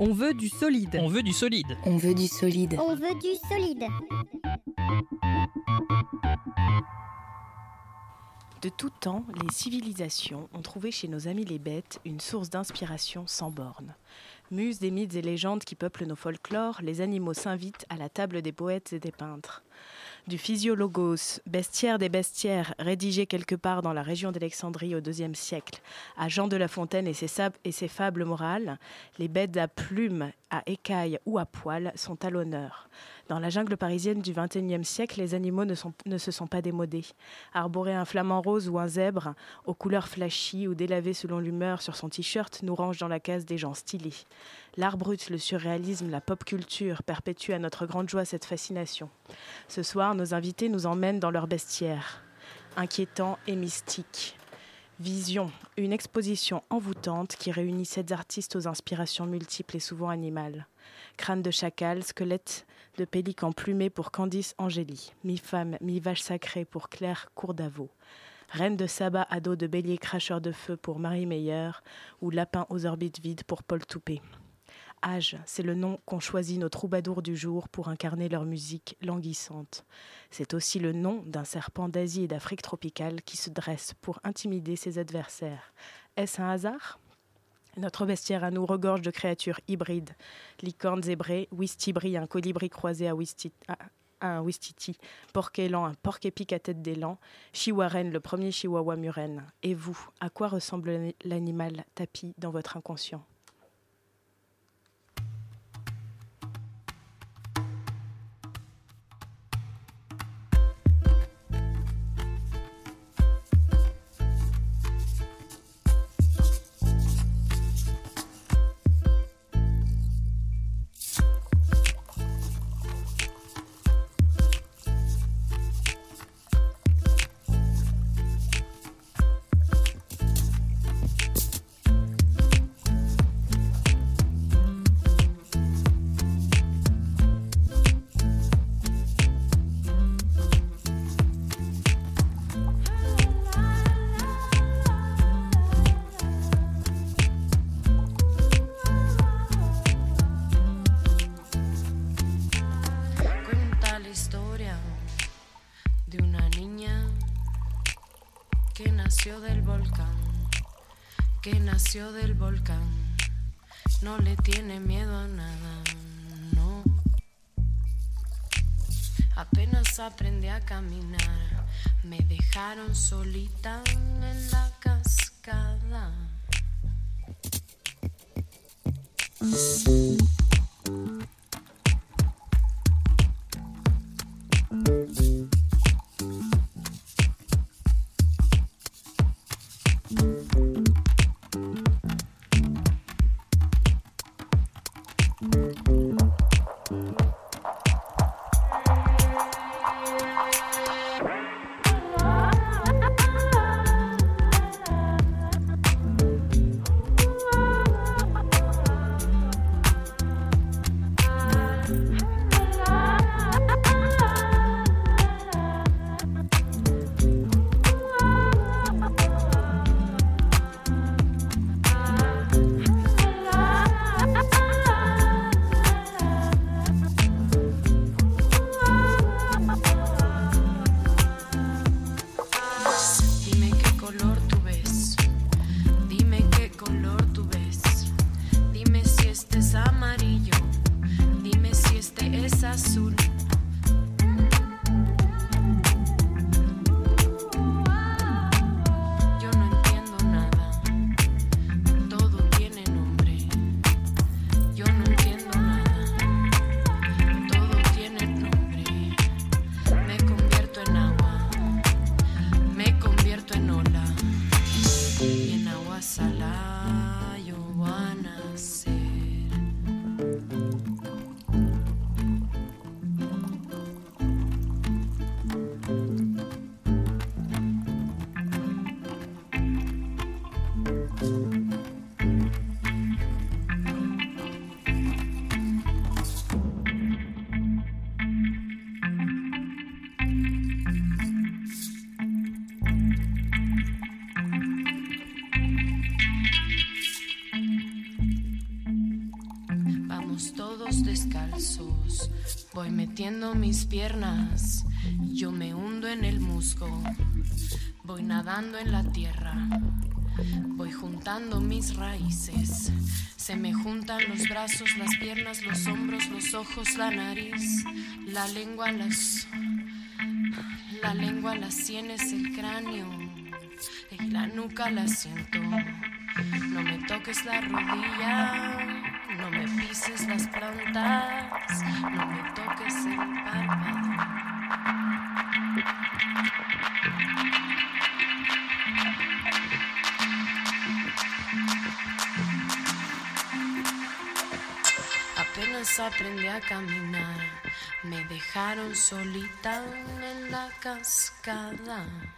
On veut du solide. On veut du solide. On veut du solide. On veut du solide. De tout temps, les civilisations ont trouvé chez nos amis les bêtes une source d'inspiration sans bornes. Muses des mythes et légendes qui peuplent nos folklores, les animaux s'invitent à la table des poètes et des peintres. Du physiologos, bestiaire des bestiaires, rédigé quelque part dans la région d'Alexandrie au IIe siècle, à Jean de La Fontaine et ses, et ses fables morales, les bêtes à plumes, à écailles ou à poils sont à l'honneur. Dans la jungle parisienne du XXIe siècle, les animaux ne, se sont pas démodés. Arborer un flamant rose ou un zèbre, aux couleurs flashy ou délavé selon l'humeur sur son t-shirt, nous range dans la case des gens stylés. L'art brut, le surréalisme, la pop culture perpétuent à notre grande joie cette fascination. Ce soir, nos invités nous emmènent dans leur bestiaire, inquiétant et mystique. Vision, une exposition envoûtante qui réunit sept artistes aux inspirations multiples et souvent animales. Crâne de chacal, squelette de pélican plumé pour Candice Angéli, mi-femme, mi-vache sacrée pour Claire Courdavaux. Reine de sabbat à dos de bélier cracheur de feu pour Marie Meyer ou lapin aux orbites vides pour Paul Toupé. Âge, c'est le nom qu'ont choisi nos troubadours du jour pour incarner leur musique languissante. C'est aussi le nom d'un serpent d'Asie et d'Afrique tropicale qui se dresse pour intimider ses adversaires. Est-ce un hasard? Notre bestiaire à nous regorge de créatures hybrides. Licornes zébrées, Wistibri, un colibri croisé à, un Wistiti, porc-élan, un porc-épic à tête d'élan, chihuaren, le premier chihuahua murène. Et vous, à quoi ressemble l'animal tapis dans votre inconscient? Volcán, no le tiene miedo a nada, no. Apenas aprendí a caminar, me dejaron solita en la cascada. Voy metiendo mis piernas, yo me hundo en el musgo. Voy nadando en la tierra, voy juntando mis raíces. Se me juntan los brazos, las piernas, los hombros, los ojos, la nariz, la lengua, las. La lengua, las sienes, el cráneo y la nuca la siento. No me toques la rodilla, no me pises las plantas, no me toques. Apenas aprendí a caminar, me dejaron solita en la cascada. «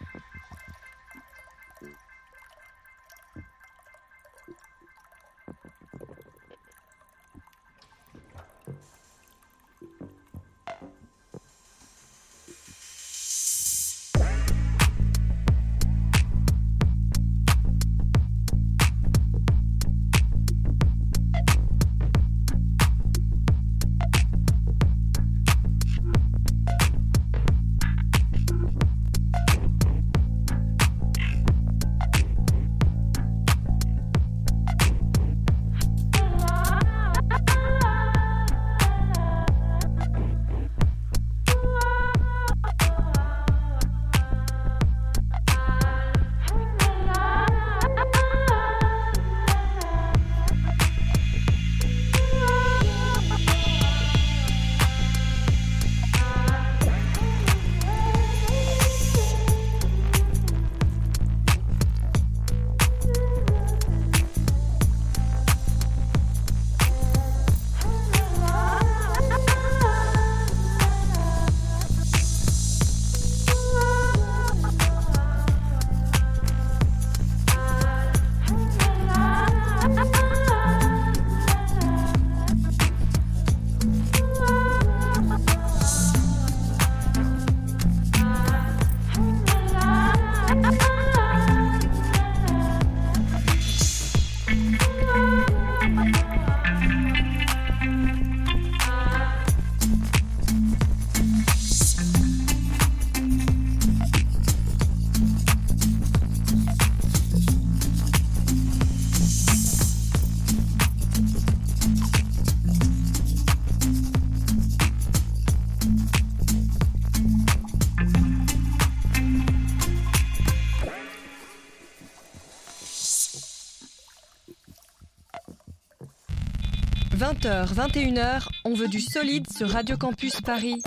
20h, 21h, on veut du solide sur Radio Campus Paris.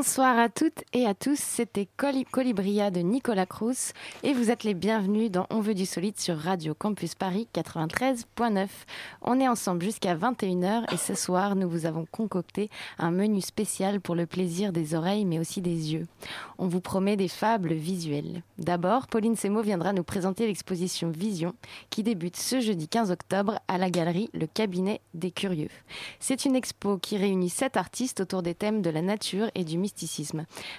Bonsoir à toutes et à tous, c'était Coli- Colibria de Nicolas Cruz et vous êtes les bienvenus dans On veut du solide sur Radio Campus Paris 93.9. On est ensemble jusqu'à 21h et ce soir nous vous avons concocté un menu spécial pour le plaisir des oreilles mais aussi des yeux. On vous promet des fables visuelles. D'abord, Pauline Semo viendra nous présenter l'exposition Vision qui débute ce jeudi 15 octobre à la galerie Le Cabinet des Curieux. C'est une expo qui réunit sept artistes autour des thèmes de la nature et du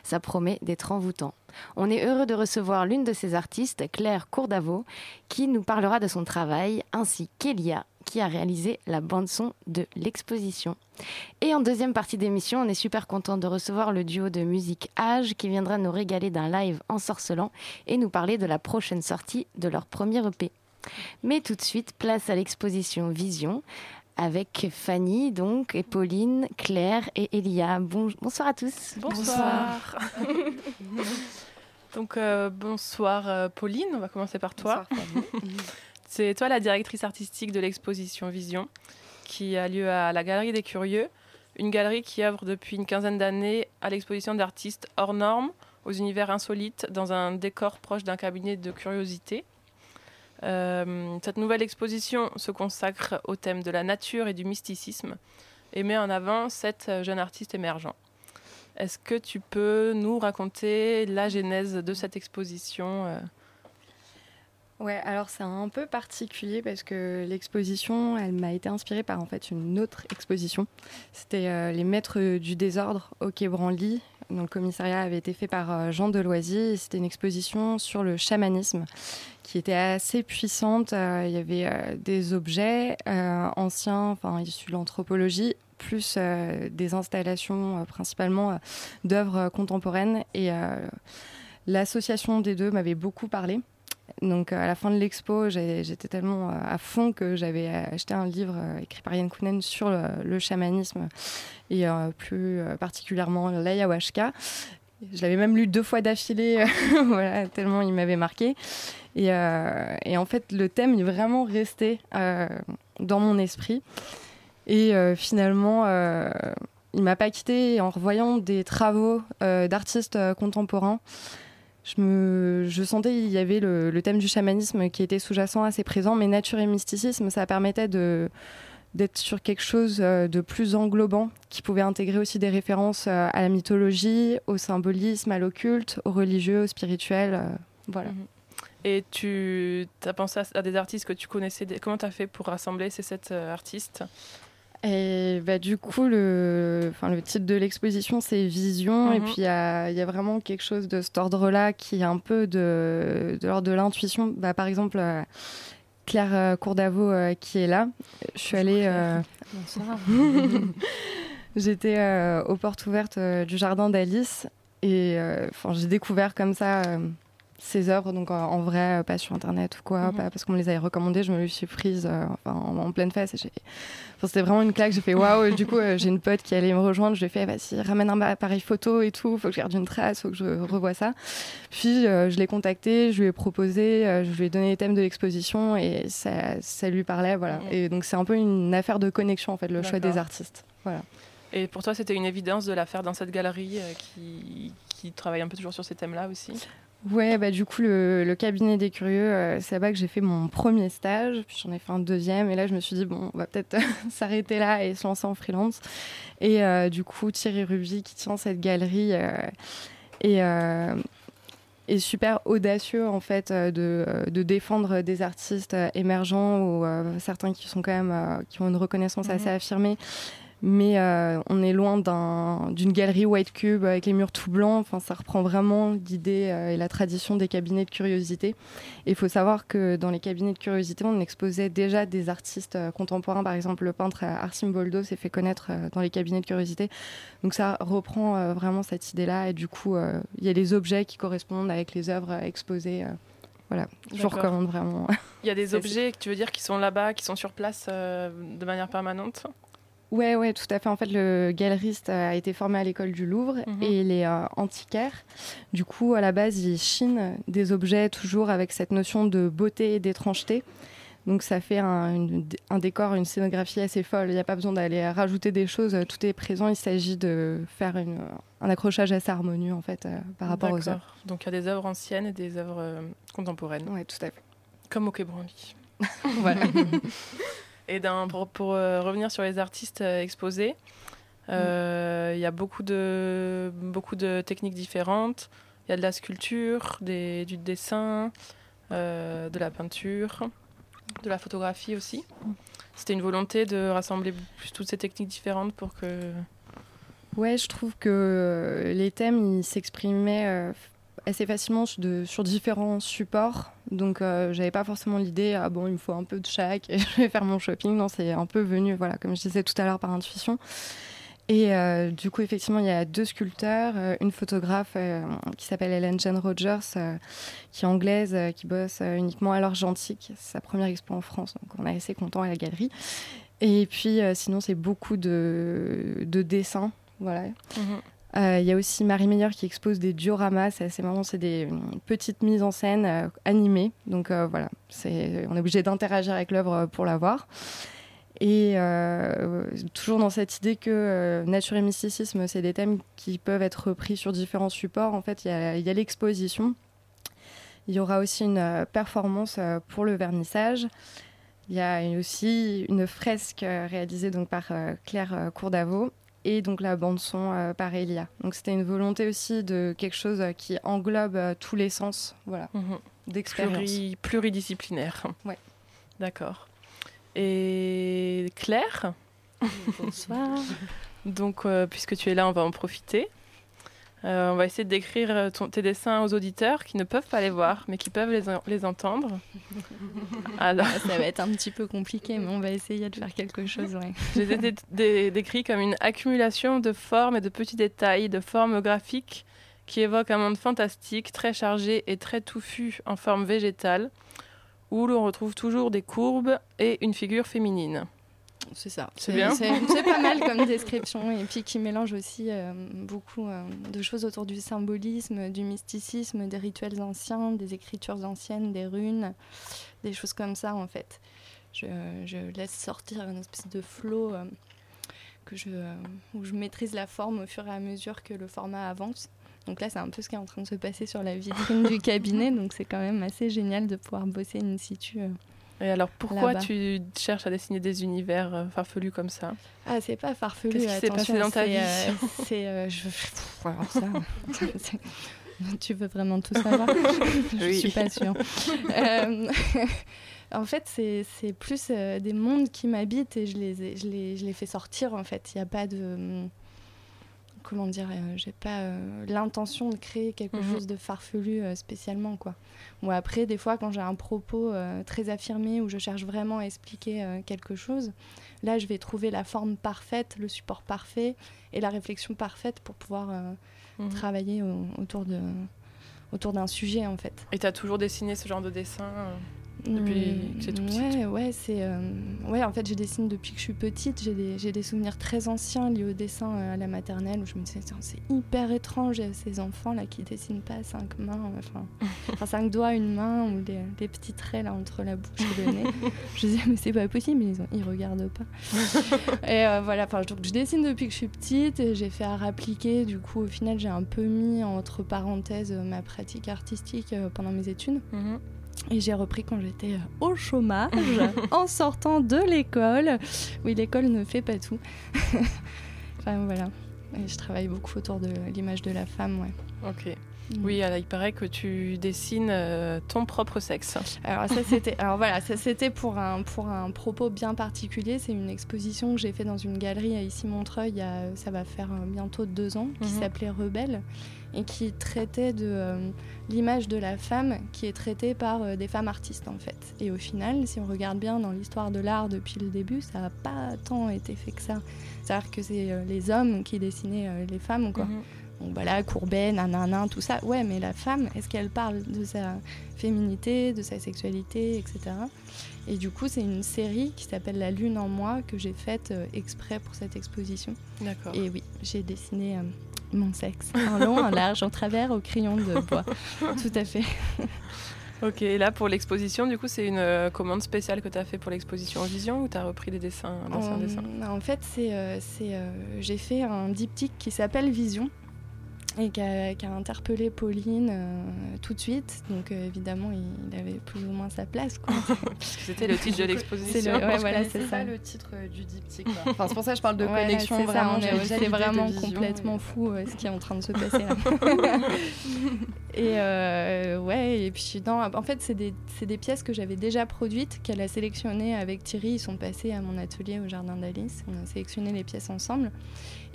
Ça promet d'être envoûtant. On est heureux de recevoir l'une de ces artistes, Claire Courdavot, qui nous parlera de son travail, ainsi qu'Elia, qui a réalisé la bande-son de l'exposition. Et en deuxième partie d'émission, on est super content de recevoir le duo de musique Age qui viendra nous régaler d'un live ensorcelant et nous parler de la prochaine sortie de leur premier EP. Mais tout de suite, place à l'exposition Vision avec Fanny donc et Pauline, Claire et Elia. Bon- bonsoir à tous. Bonsoir. Donc euh, bonsoir euh, Pauline, on va commencer par toi. C'est toi la directrice artistique de l'exposition Vision qui a lieu à la Galerie des Curieux, une galerie qui œuvre depuis une quinzaine d'années à l'exposition d'artistes hors normes, aux univers insolites, dans un décor proche d'un cabinet de curiosité. Euh, cette nouvelle exposition se consacre au thème de la nature et du mysticisme et met en avant sept euh, jeunes artistes émergents. Est-ce que tu peux nous raconter la genèse de cette exposition euh? Ouais, alors c'est un peu particulier parce que l'exposition, elle m'a été inspirée par en une autre exposition. C'était Les Maîtres du désordre au Quai Branly. Le commissariat avait été fait par Jean Deloisy. C'était une exposition sur le chamanisme qui était assez puissante. il y avait des objets anciens, enfin issus de l'anthropologie, plus des installations principalement d'œuvres contemporaines. Et l'association des deux m'avait beaucoup parlé. Donc à la fin de l'expo, j'étais tellement à fond que j'avais acheté un livre écrit par Yann Kounen sur le, chamanisme et plus particulièrement l'ayahuasca. Je l'avais même lu deux fois d'affilée, voilà, tellement il m'avait marqué. Et, et, en fait, le thème est vraiment resté dans mon esprit. Et finalement, il m'a pas quitté en revoyant des travaux d'artistes contemporains je, sentais qu'il y avait le, thème du chamanisme qui était sous-jacent assez présent, mais nature et mysticisme, ça permettait de d'être sur quelque chose euh, de plus englobant, qui pouvait intégrer aussi des références euh, à la mythologie, au symbolisme, à l'occulte, au religieux, au spirituel. Euh, voilà. Mhm. Et tu as pensé à, des artistes que tu connaissais Comment tu as fait pour rassembler ces sept artistes? Et bah, du coup, le, enfin, le titre de l'exposition, c'est Vision. Et mhm. puis, il y a, y a, vraiment quelque chose de cet ordre-là qui est un peu de, de l'ordre de l'intuition. Bah, par exemple, Claire euh, Courdavot euh, qui est là. Je suis allée. J'étais aux portes ouvertes du jardin d'Alice. Et j'ai découvert comme ça ces œuvres, donc en, vrai, euh, pas sur internet ou quoi, mhm. pas parce qu'on me les avait recommandées, je me les suis prise euh, enfin, en, pleine face. Enfin, c'était vraiment une claque. J'ai fait waouh. du coup, euh, j'ai une pote qui allait me rejoindre. Je lui ai fait vas-y, ramène un appareil photo et tout. Faut que je garde une trace, faut que je revoie ça. Puis je l'ai contacté, je lui ai proposé, je lui ai donné les thèmes de l'exposition et ça, ça lui parlait. Voilà. Mhm. Et donc, c'est un peu une affaire de connexion en fait, le choix des artistes. Voilà. Et pour toi, c'était une évidence de la faire dans cette galerie qui, qui travaille un peu toujours sur ces thèmes-là aussi? Ouais, bah du coup, le, cabinet des curieux, euh, c'est là-bas que j'ai fait mon premier stage, puis j'en ai fait un deuxième, et là je me suis dit, bon, on va peut-être s'arrêter là et se lancer en freelance. Et euh, du coup, Thierry Ruby, qui tient cette galerie, euh, est, super audacieux en fait de, de, défendre des artistes émergents ou certains qui sont quand même qui ont une reconnaissance mhm. assez affirmée mais euh, on est loin d'une galerie white cube avec les murs tout blancs. Enfin, ça reprend vraiment l'idée euh, et la tradition des cabinets de curiosité. Et il faut savoir que dans les cabinets de curiosité, on exposait déjà des artistes euh, contemporains. Par exemple, le peintre Arsim Boldo s'est fait connaître dans les cabinets de curiosité. Donc ça reprend vraiment cette idée-là. Et du coup, il y a des objets qui correspondent avec les œuvres exposées. Voilà, je recommande vraiment. Il y a des objets, tu veux dire, qui sont là-bas, qui sont sur place de manière permanente? Ouais, ouais, tout à fait. En fait, le galeriste a été formé à l'école du Louvre mhm. et il est euh, antiquaire. Du coup, à la base, il chine des objets toujours avec cette notion de beauté et d'étrangeté. Donc ça fait un, décor, une scénographie assez folle. Il n'y a pas besoin d'aller rajouter des choses. Tout est présent. Il s'agit de faire un accrochage assez harmonieux en fait euh, par rapport aux œuvres. Donc il y a des œuvres anciennes et des œuvres euh, contemporaines. Oui, tout à fait. Comme au Quai voilà. Et pour, euh, revenir sur les artistes euh, exposés, euh, il y a beaucoup de, beaucoup de techniques différentes. Il y a de la sculpture, des, du dessin, de la peinture, de la photographie aussi. C'était une volonté de rassembler toutes ces techniques différentes pour que... Ouais, je trouve que les thèmes, s'exprimaient assez facilement sur différents supports. Donc, euh, j'avais pas forcément l'idée, ah bon, il me faut un peu de chaque et je vais faire mon shopping. Non, c'est un peu venu, voilà, comme je disais tout à l'heure, par intuition. Et euh, du coup, effectivement, il y a deux sculpteurs, euh, une photographe qui s'appelle Ellen Jane Rogers, qui est anglaise, qui bosse uniquement à l'argentique. C'est sa première expo en France, donc on est assez content à la galerie. Et puis, sinon, c'est beaucoup de, de dessins, voilà. Mhm. Euh, il y a aussi Marie Meyer qui expose des dioramas, c'est assez marrant, c'est des euh, petites mises en scène euh, animées. Donc voilà, on est obligé d'interagir avec l'œuvre pour la voir. Et toujours dans cette idée que nature et mysticisme, c'est des thèmes qui peuvent être repris sur différents supports. En fait, il y a, l'exposition. Il y aura aussi une performance pour le vernissage. Il y a aussi une fresque réalisée donc par Claire Courdavot et donc la bande son euh, par Elia. Donc c'était une volonté aussi de quelque chose euh, qui englobe euh, tous les sens, voilà, mhm. d'expérience. pluridisciplinaire. Ouais. D'accord. Et Claire? Bonsoir. donc puisque tu es là, on va en profiter. Euh, on va essayer de décrire euh, ton- tes dessins aux auditeurs qui ne peuvent pas les voir, mais qui peuvent les, en- les entendre. Alors, Ça va être un petit peu compliqué, mais on va essayer de faire quelque chose. Ouais. je les ai dé- dé- décrits comme une accumulation de formes et de petits détails, de formes graphiques qui évoquent un monde fantastique, très chargé et très touffu en forme végétale, où l'on retrouve toujours des courbes et une figure féminine. C'est ça. C'est bien C'est pas mal comme description et puis qui mélange aussi euh, beaucoup euh, de choses autour du symbolisme, du mysticisme, des rituels anciens, des écritures anciennes, des runes, des choses comme ça en fait. Je, je laisse sortir une espèce de flow euh, que je, où je maîtrise la forme au fur et à mesure que le format avance. Donc là, c'est un peu ce qui est en train de se passer sur la vitrine du cabinet, donc c'est quand même assez génial de pouvoir bosser in situ. Et alors, pourquoi tu cherches à dessiner des univers euh, farfelus comme ça? Ah, c'est pas farfelu. Qu'est-ce qui s'est passé dans ta c'est, vie euh, C'est. euh, je... Pff, alors ça, c'est- tu veux vraiment tout savoir? Je Oui. suis pas sûre. Euh, en fait, c'est c'est plus euh, des mondes qui m'habitent et je les, ai- je, les, je les fais sortir, en fait. Il n'y a pas de. Comment dire euh, J'ai pas euh, l'intention de créer quelque Mhm. chose de farfelu euh, spécialement, quoi. Ou après, des fois, quand j'ai un propos très affirmé où je cherche vraiment à expliquer quelque chose, là, je vais trouver la forme parfaite, le support parfait et la réflexion parfaite pour pouvoir Mhm. travailler au- autour de autour d'un sujet, en fait. Et tu as toujours dessiné ce genre de dessin euh, depuis que c'est tout petit Ouais, ouais, c'est. euh, Ouais, en fait, je dessine depuis que je suis petite. J'ai des, j'ai des souvenirs très anciens liés au dessin euh, à la maternelle où je me disais, c'est hyper étrange, ces enfants-là qui dessinent pas à cinq mains, enfin, enfin, cinq doigts, une main, ou des, des petits traits là entre la bouche et le nez. je disais, mais c'est pas possible, ils, ont, ils regardent pas. et euh, voilà, enfin, donc je dessine depuis que je suis petite et j'ai fait art appliqué. Du coup, au final, j'ai un peu mis entre parenthèses euh, ma pratique artistique euh, pendant mes études. Mhm. Et j'ai repris quand j'étais euh, au chômage, en sortant de l'école. Oui, l'école ne fait pas tout. enfin voilà. Et je travaille beaucoup autour de l'image de la femme, ouais. Ok. Mm. Oui, alors, il paraît que tu dessines euh, ton propre sexe. Alors ça c'était alors voilà, ça c'était pour un pour un propos bien particulier, c'est une exposition que j'ai fait dans une galerie à ici Montreuil il y a, ça va faire euh, bientôt deux ans qui Mhm. s'appelait Rebelle et qui traitait de euh, l'image de la femme qui est traitée par euh, des femmes artistes en fait. Et au final, si on regarde bien dans l'histoire de l'art depuis le début, ça n'a pas tant été fait que ça. C'est-à-dire que c'est euh, les hommes qui dessinaient les femmes quoi. Mhm. Donc voilà, Courbet, nanana, tout ça. Ouais, mais la femme, est-ce qu'elle parle de sa féminité, de sa sexualité, etc. Et du coup, c'est une série qui s'appelle La Lune en moi que j'ai faite exprès pour cette exposition. D'accord. Et oui, j'ai dessiné mon sexe en long, en large, en travers, au crayon de bois. tout à fait. Ok, et là pour l'exposition, du coup, c'est une euh, commande spéciale que tu as fait pour l'exposition en Vision ou tu as repris des dessins, En, dessins? en fait, c'est, euh, c'est, euh, j'ai fait un diptyque qui s'appelle Vision et qui a, qui a interpellé Pauline euh, tout de suite. Donc euh, évidemment, il, il avait plus ou moins sa place. C'était le titre de l'exposition. C'est le- ouais, voilà, c'est pas ça. le titre euh, du diptyque. quoi. Enfin, c'est pour ça que je parle de Ouais, connexion c'est ça, vraiment. c'est vraiment vision, complètement et- fou euh, ce qui est en train de se passer là. et euh, ouais, et puis non, en fait, c'est des, c'est des pièces que j'avais déjà produites, qu'elle a sélectionnées avec Thierry. Ils sont passés à mon atelier au Jardin d'Alice. On a sélectionné les pièces ensemble.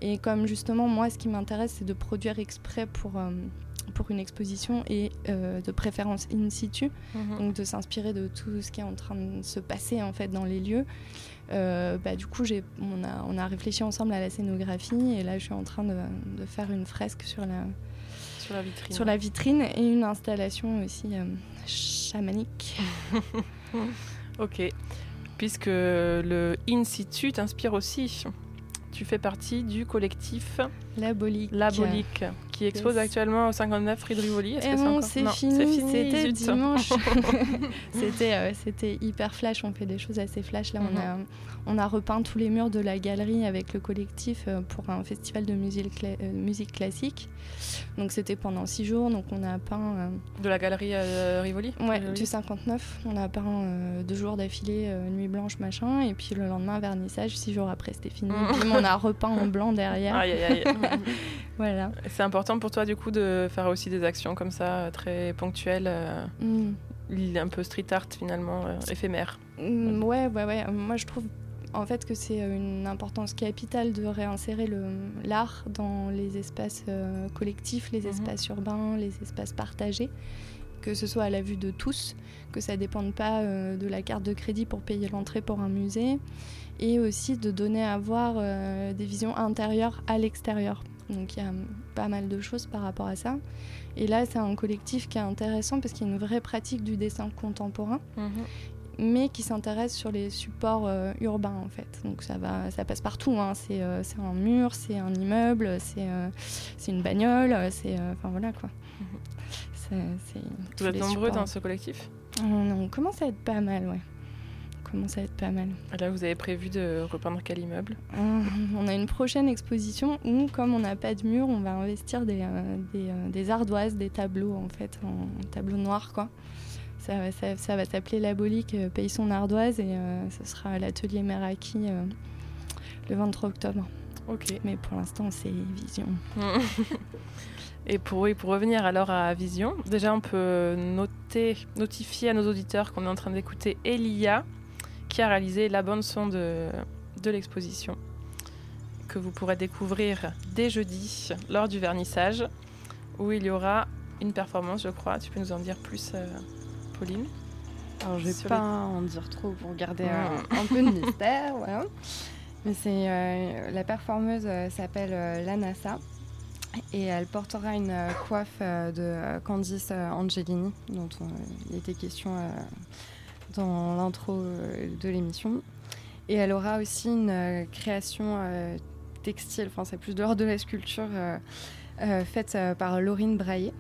Et comme justement, moi, ce qui m'intéresse, c'est de produire exprès pour, euh, pour une exposition et euh, de préférence in situ, Mhm. donc de s'inspirer de tout ce qui est en train de se passer en fait dans les lieux. Euh, bah, du coup, on, a, on a réfléchi ensemble à la scénographie et là, je suis en train de, de faire une fresque sur la, Sur la vitrine. sur la vitrine et une installation aussi euh, chamanique. Ok. Puisque le In situ t'inspire aussi. Tu fais partie du collectif La Bolique. La Bolique, qui expose Yes. actuellement au 59 rue de Rivoli. Est-ce Et que encore- c'est Non, fini, c'était dimanche. c'était, euh, c'était hyper flash, on fait des choses assez flash. Là, on, Mhm. a, on a repeint tous les murs de la galerie avec le collectif euh, pour un festival de musique, cla- euh, musique classique. Donc c'était pendant six jours, donc on a peint... De la galerie Rivoli Ouais, Rivoli. du 59. On a peint deux jours d'affilée, nuit blanche, machin. Et puis le lendemain, vernissage. Six jours après, c'était fini. Mhm. Bim, on a repeint en blanc derrière. Aïe, aïe, aïe. voilà. C'est important pour toi, du coup, de faire aussi des actions comme ça, euh, très ponctuelles, euh, Mm. un peu street art finalement, euh, éphémère? Mm, ouais, ouais, ouais. Moi, je trouve en fait que c'est une importance capitale de réinsérer l'art dans les espaces euh, collectifs, les mhm. espaces urbains, les espaces partagés, que ce soit à la vue de tous, que ça ne dépende pas euh, de la carte de crédit pour payer l'entrée pour un musée, et aussi de donner à voir euh, des visions intérieures à l'extérieur. Donc il y a pas mal de choses par rapport à ça. Et là, c'est un collectif qui est intéressant parce qu'il y a une vraie pratique du dessin contemporain. Mhm mais qui s'intéresse sur les supports euh, urbains en fait. Donc ça va, ça passe partout. Hein. C'est, euh, c'est un mur, c'est un immeuble, c'est, euh, une bagnole, c'est, enfin voilà quoi. C'est, Vous êtes nombreux dans ce collectif? On, commence à être pas mal, ouais. Commence à être pas mal. là, vous avez prévu de repeindre quel immeuble? On a une prochaine exposition où, comme on n'a pas de mur, on va investir des, des, des, ardoises, des tableaux en fait, en tableaux noirs quoi. Ça, va s'appeler l'abolique euh, Pays son ardoise et euh, ce sera l'atelier Meraki euh, le 23 octobre. Ok. Mais pour l'instant, c'est Vision. et pour, pour revenir alors à Vision, déjà on peut noter, notifier à nos auditeurs qu'on est en train d'écouter Elia qui a réalisé la bande son de, de l'exposition que vous pourrez découvrir dès jeudi lors du vernissage où il y aura une performance, je crois. Tu peux nous en dire plus Pauline? Alors, je vais pas en dire trop pour garder un, peu de mystère, voilà. Mais c'est euh, la performeuse euh, s'appelle euh, Lanassa et elle portera une coiffe de Candice Angelini dont il était question dans l'intro de l'émission. Et elle aura aussi une création textile, enfin c'est plus de l'ordre de la sculpture, faite par Laurine Braillé.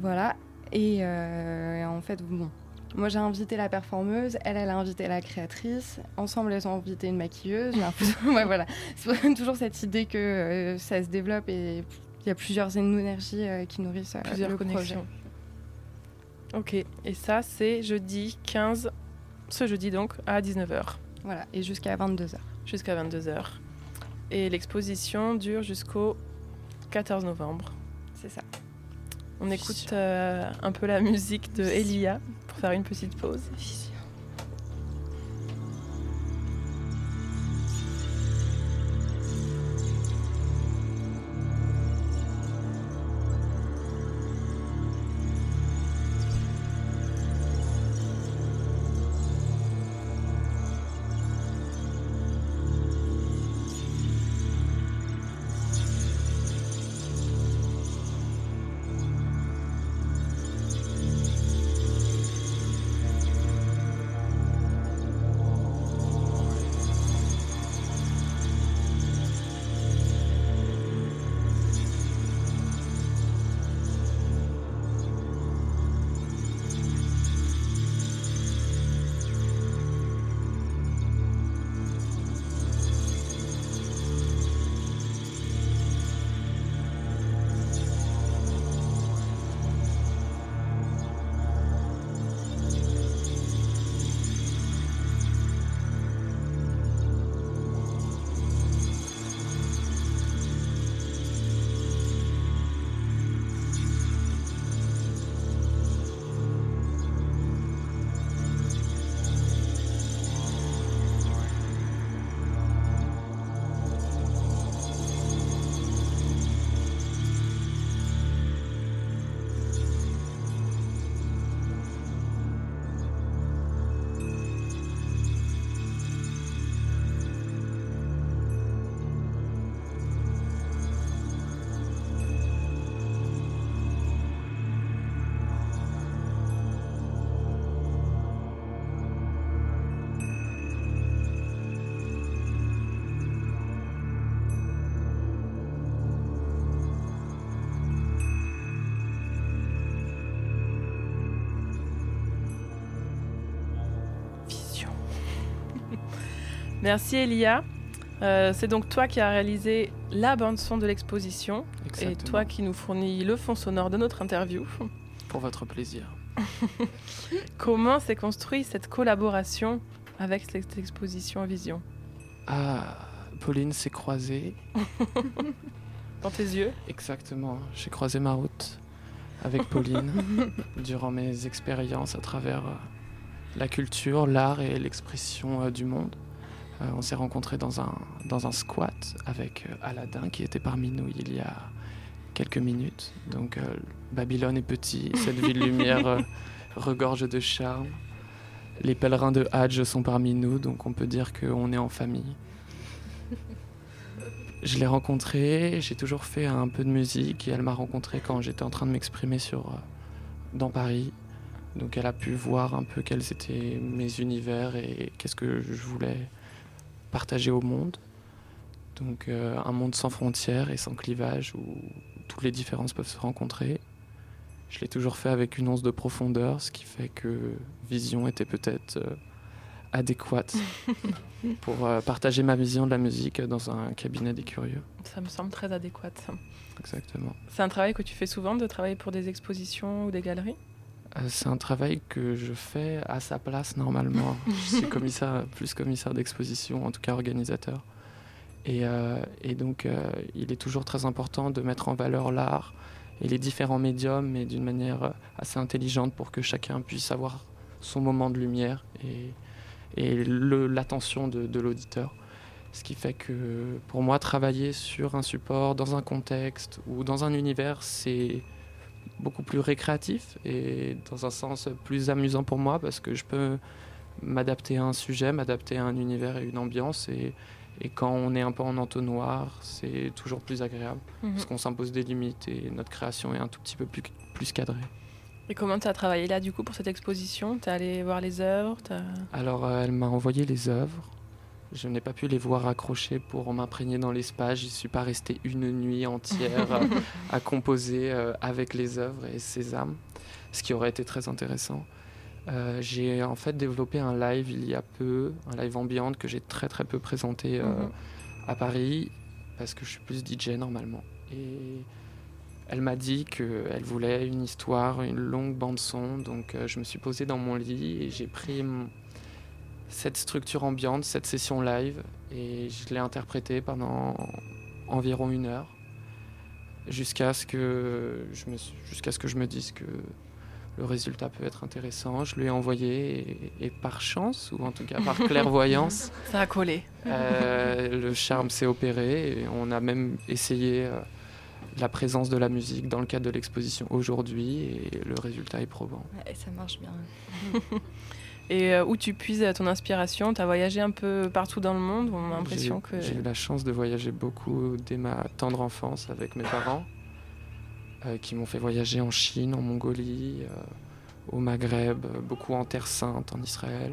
Voilà, et euh, en fait, bon, moi j'ai invité la performeuse, elle, elle a invité la créatrice. Ensemble, elles ont invité une maquilleuse. ouais, voilà. C'est toujours cette idée que euh, ça se développe et il y a plusieurs énergies euh, qui nourrissent plusieurs le connexions. projet. Ok, et ça c'est jeudi 15, ce jeudi donc, à 19h. Voilà, et jusqu'à 22h. Jusqu'à 22h. Et l'exposition dure jusqu'au 14 novembre. C'est ça. On écoute euh, un peu la musique de Elia pour faire une petite pause. Merci Elia. Euh, c'est donc toi qui as réalisé la bande son de l'exposition et toi qui nous fournis le fond sonore de notre interview. Pour votre plaisir. Comment s'est construite cette collaboration avec cette exposition Vision? Ah, Pauline s'est croisée. Dans tes yeux? Exactement. J'ai croisé ma route avec Pauline durant mes expériences à travers euh, la culture, l'art et l'expression euh, du monde. On s'est rencontrés dans un, dans un squat avec Aladdin qui était parmi nous il y a quelques minutes. Donc Babylone est petit, cette ville lumière regorge de charme. Les pèlerins de Hadj sont parmi nous, donc on peut dire qu'on est en famille. Je l'ai rencontrée, j'ai toujours fait un peu de musique et elle m'a rencontré quand j'étais en train de m'exprimer sur euh, dans Paris. Donc elle a pu voir un peu quels étaient mes univers et qu'est-ce que je voulais partager au monde. Donc euh, un monde sans frontières et sans clivage où toutes les différences peuvent se rencontrer. Je l'ai toujours fait avec une once de profondeur, ce qui fait que Vision était peut-être euh, adéquate pour euh, partager ma vision de la musique dans un cabinet des curieux. Ça me semble très adéquat. Exactement. C'est un travail que tu fais souvent de travailler pour des expositions ou des galeries? C'est un travail que je fais à sa place normalement. je suis commissaire, plus commissaire d'exposition, en tout cas organisateur. Et, euh, et donc, il est toujours très important de mettre en valeur l'art et les différents médiums, mais d'une manière assez intelligente pour que chacun puisse avoir son moment de lumière et, et l'attention de, de l'auditeur. Ce qui fait que pour moi, travailler sur un support, dans un contexte ou dans un univers, c'est beaucoup plus récréatif et dans un sens plus amusant pour moi parce que je peux m'adapter à un sujet, m'adapter à un univers et une ambiance. Et, et, quand on est un peu en entonnoir, c'est toujours plus agréable mhm. parce qu'on s'impose des limites et notre création est un tout petit peu plus, plus cadrée. Et comment tu as travaillé là du coup pour cette exposition? Tu es allé voir les œuvres? Alors euh, elle m'a envoyé les œuvres. Je n'ai pas pu les voir accrochées pour m'imprégner dans l'espace. Je ne suis pas resté une nuit entière à, composer euh, avec les œuvres et ces âmes, ce qui aurait été très intéressant. Euh, j'ai en fait développé un live il y a peu, un live ambiante que j'ai très très peu présenté mhm. à Paris parce que je suis plus DJ normalement. Et elle m'a dit qu'elle voulait une histoire, une longue bande son, donc euh, je me suis posé dans mon lit et j'ai pris cette structure ambiante, cette session live, et je l'ai interprétée pendant environ une heure, jusqu'à ce que je me, jusqu'à ce que je me dise que le résultat peut être intéressant. Je lui ai envoyé et, par chance, ou en tout cas par clairvoyance, ça a collé. Euh, le charme s'est opéré et on a même essayé. Euh, la présence de la musique dans le cadre de l'exposition aujourd'hui et le résultat est probant. Et ça marche bien. et euh, où tu puises ton inspiration Tu as voyagé un peu partout dans le monde On a l'impression que. J'ai eu la chance de voyager beaucoup dès ma tendre enfance avec mes parents, euh, qui m'ont fait voyager en Chine, en Mongolie, euh, au Maghreb, beaucoup en Terre Sainte, en Israël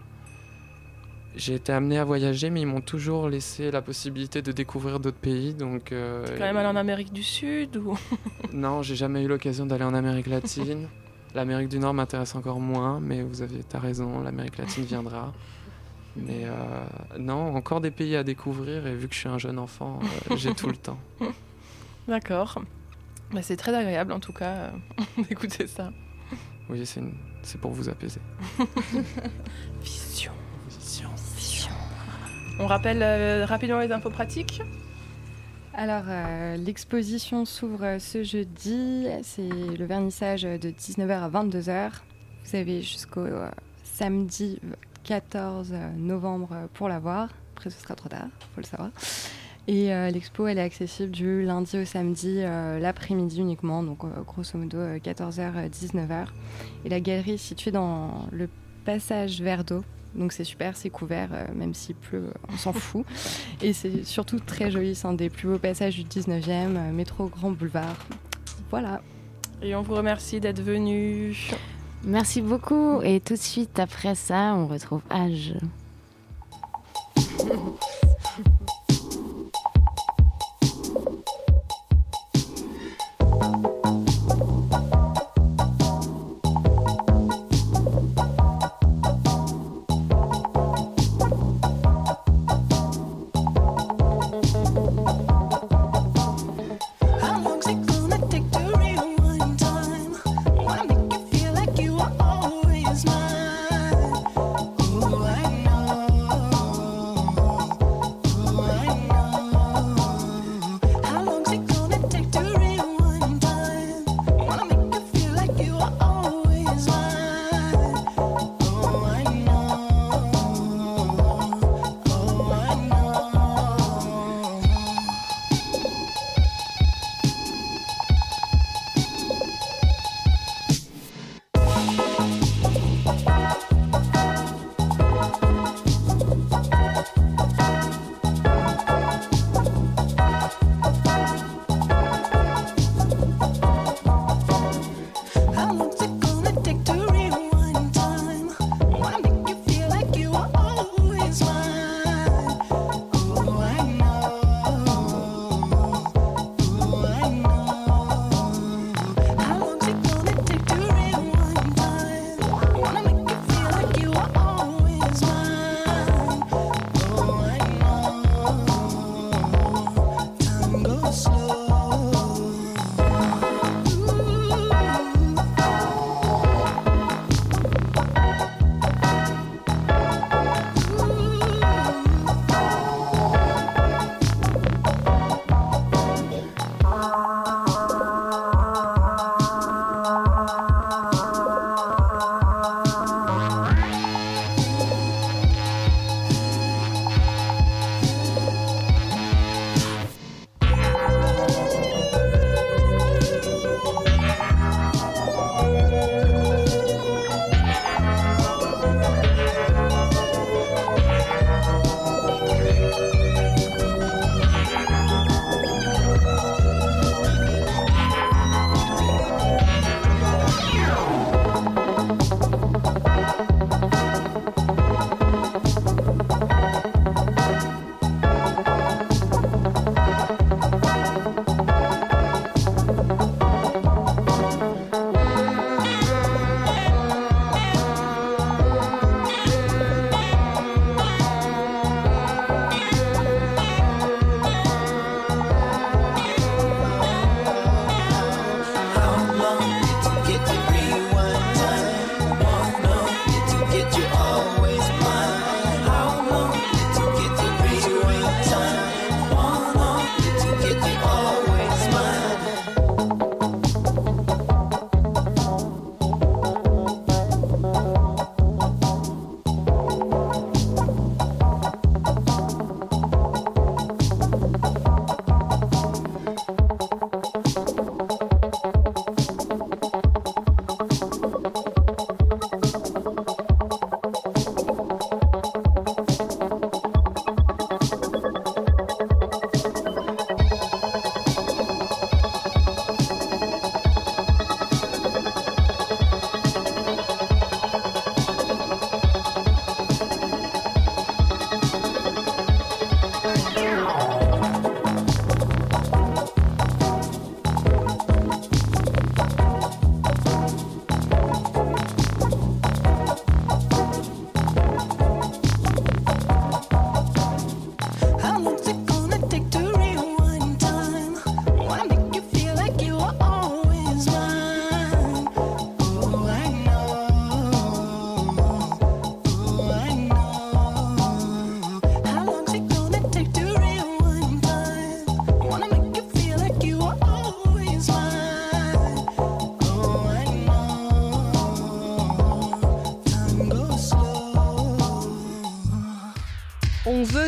j'ai été amené à voyager, mais ils m'ont toujours laissé la possibilité de découvrir d'autres pays. Donc, euh, quand même allé en Amérique du Sud ou? Non, j'ai jamais eu l'occasion d'aller en Amérique latine. L'Amérique du Nord m'intéresse encore moins, mais vous avez, as raison, l'Amérique latine viendra. Mais euh, non, encore des pays à découvrir, et vu que je suis un jeune enfant, euh, j'ai tout le temps. D'accord. Bah, c'est très agréable en tout cas euh, d'écouter ça. Oui, c'est pour vous apaiser. Vision. On rappelle rapidement les infos pratiques? Alors, euh, l'exposition s'ouvre ce jeudi. C'est le vernissage de 19h à 22h. Vous avez jusqu'au euh, samedi 14 novembre pour la voir. Après, ce sera trop tard, il faut le savoir. Et l'expo, elle est accessible du lundi au samedi, l'après-midi uniquement, donc grosso modo 14h, 19h. Et la galerie est située dans le passage Vert d'eau, donc c'est super, c'est couvert, euh, même s'il pleut, on s'en fout. Et c'est surtout très joli, c'est un des plus beaux passages du 19e, euh, métro Grand Boulevard. Voilà. Et on vous remercie d'être venu. Merci beaucoup. Et tout de suite après ça, on retrouve Age.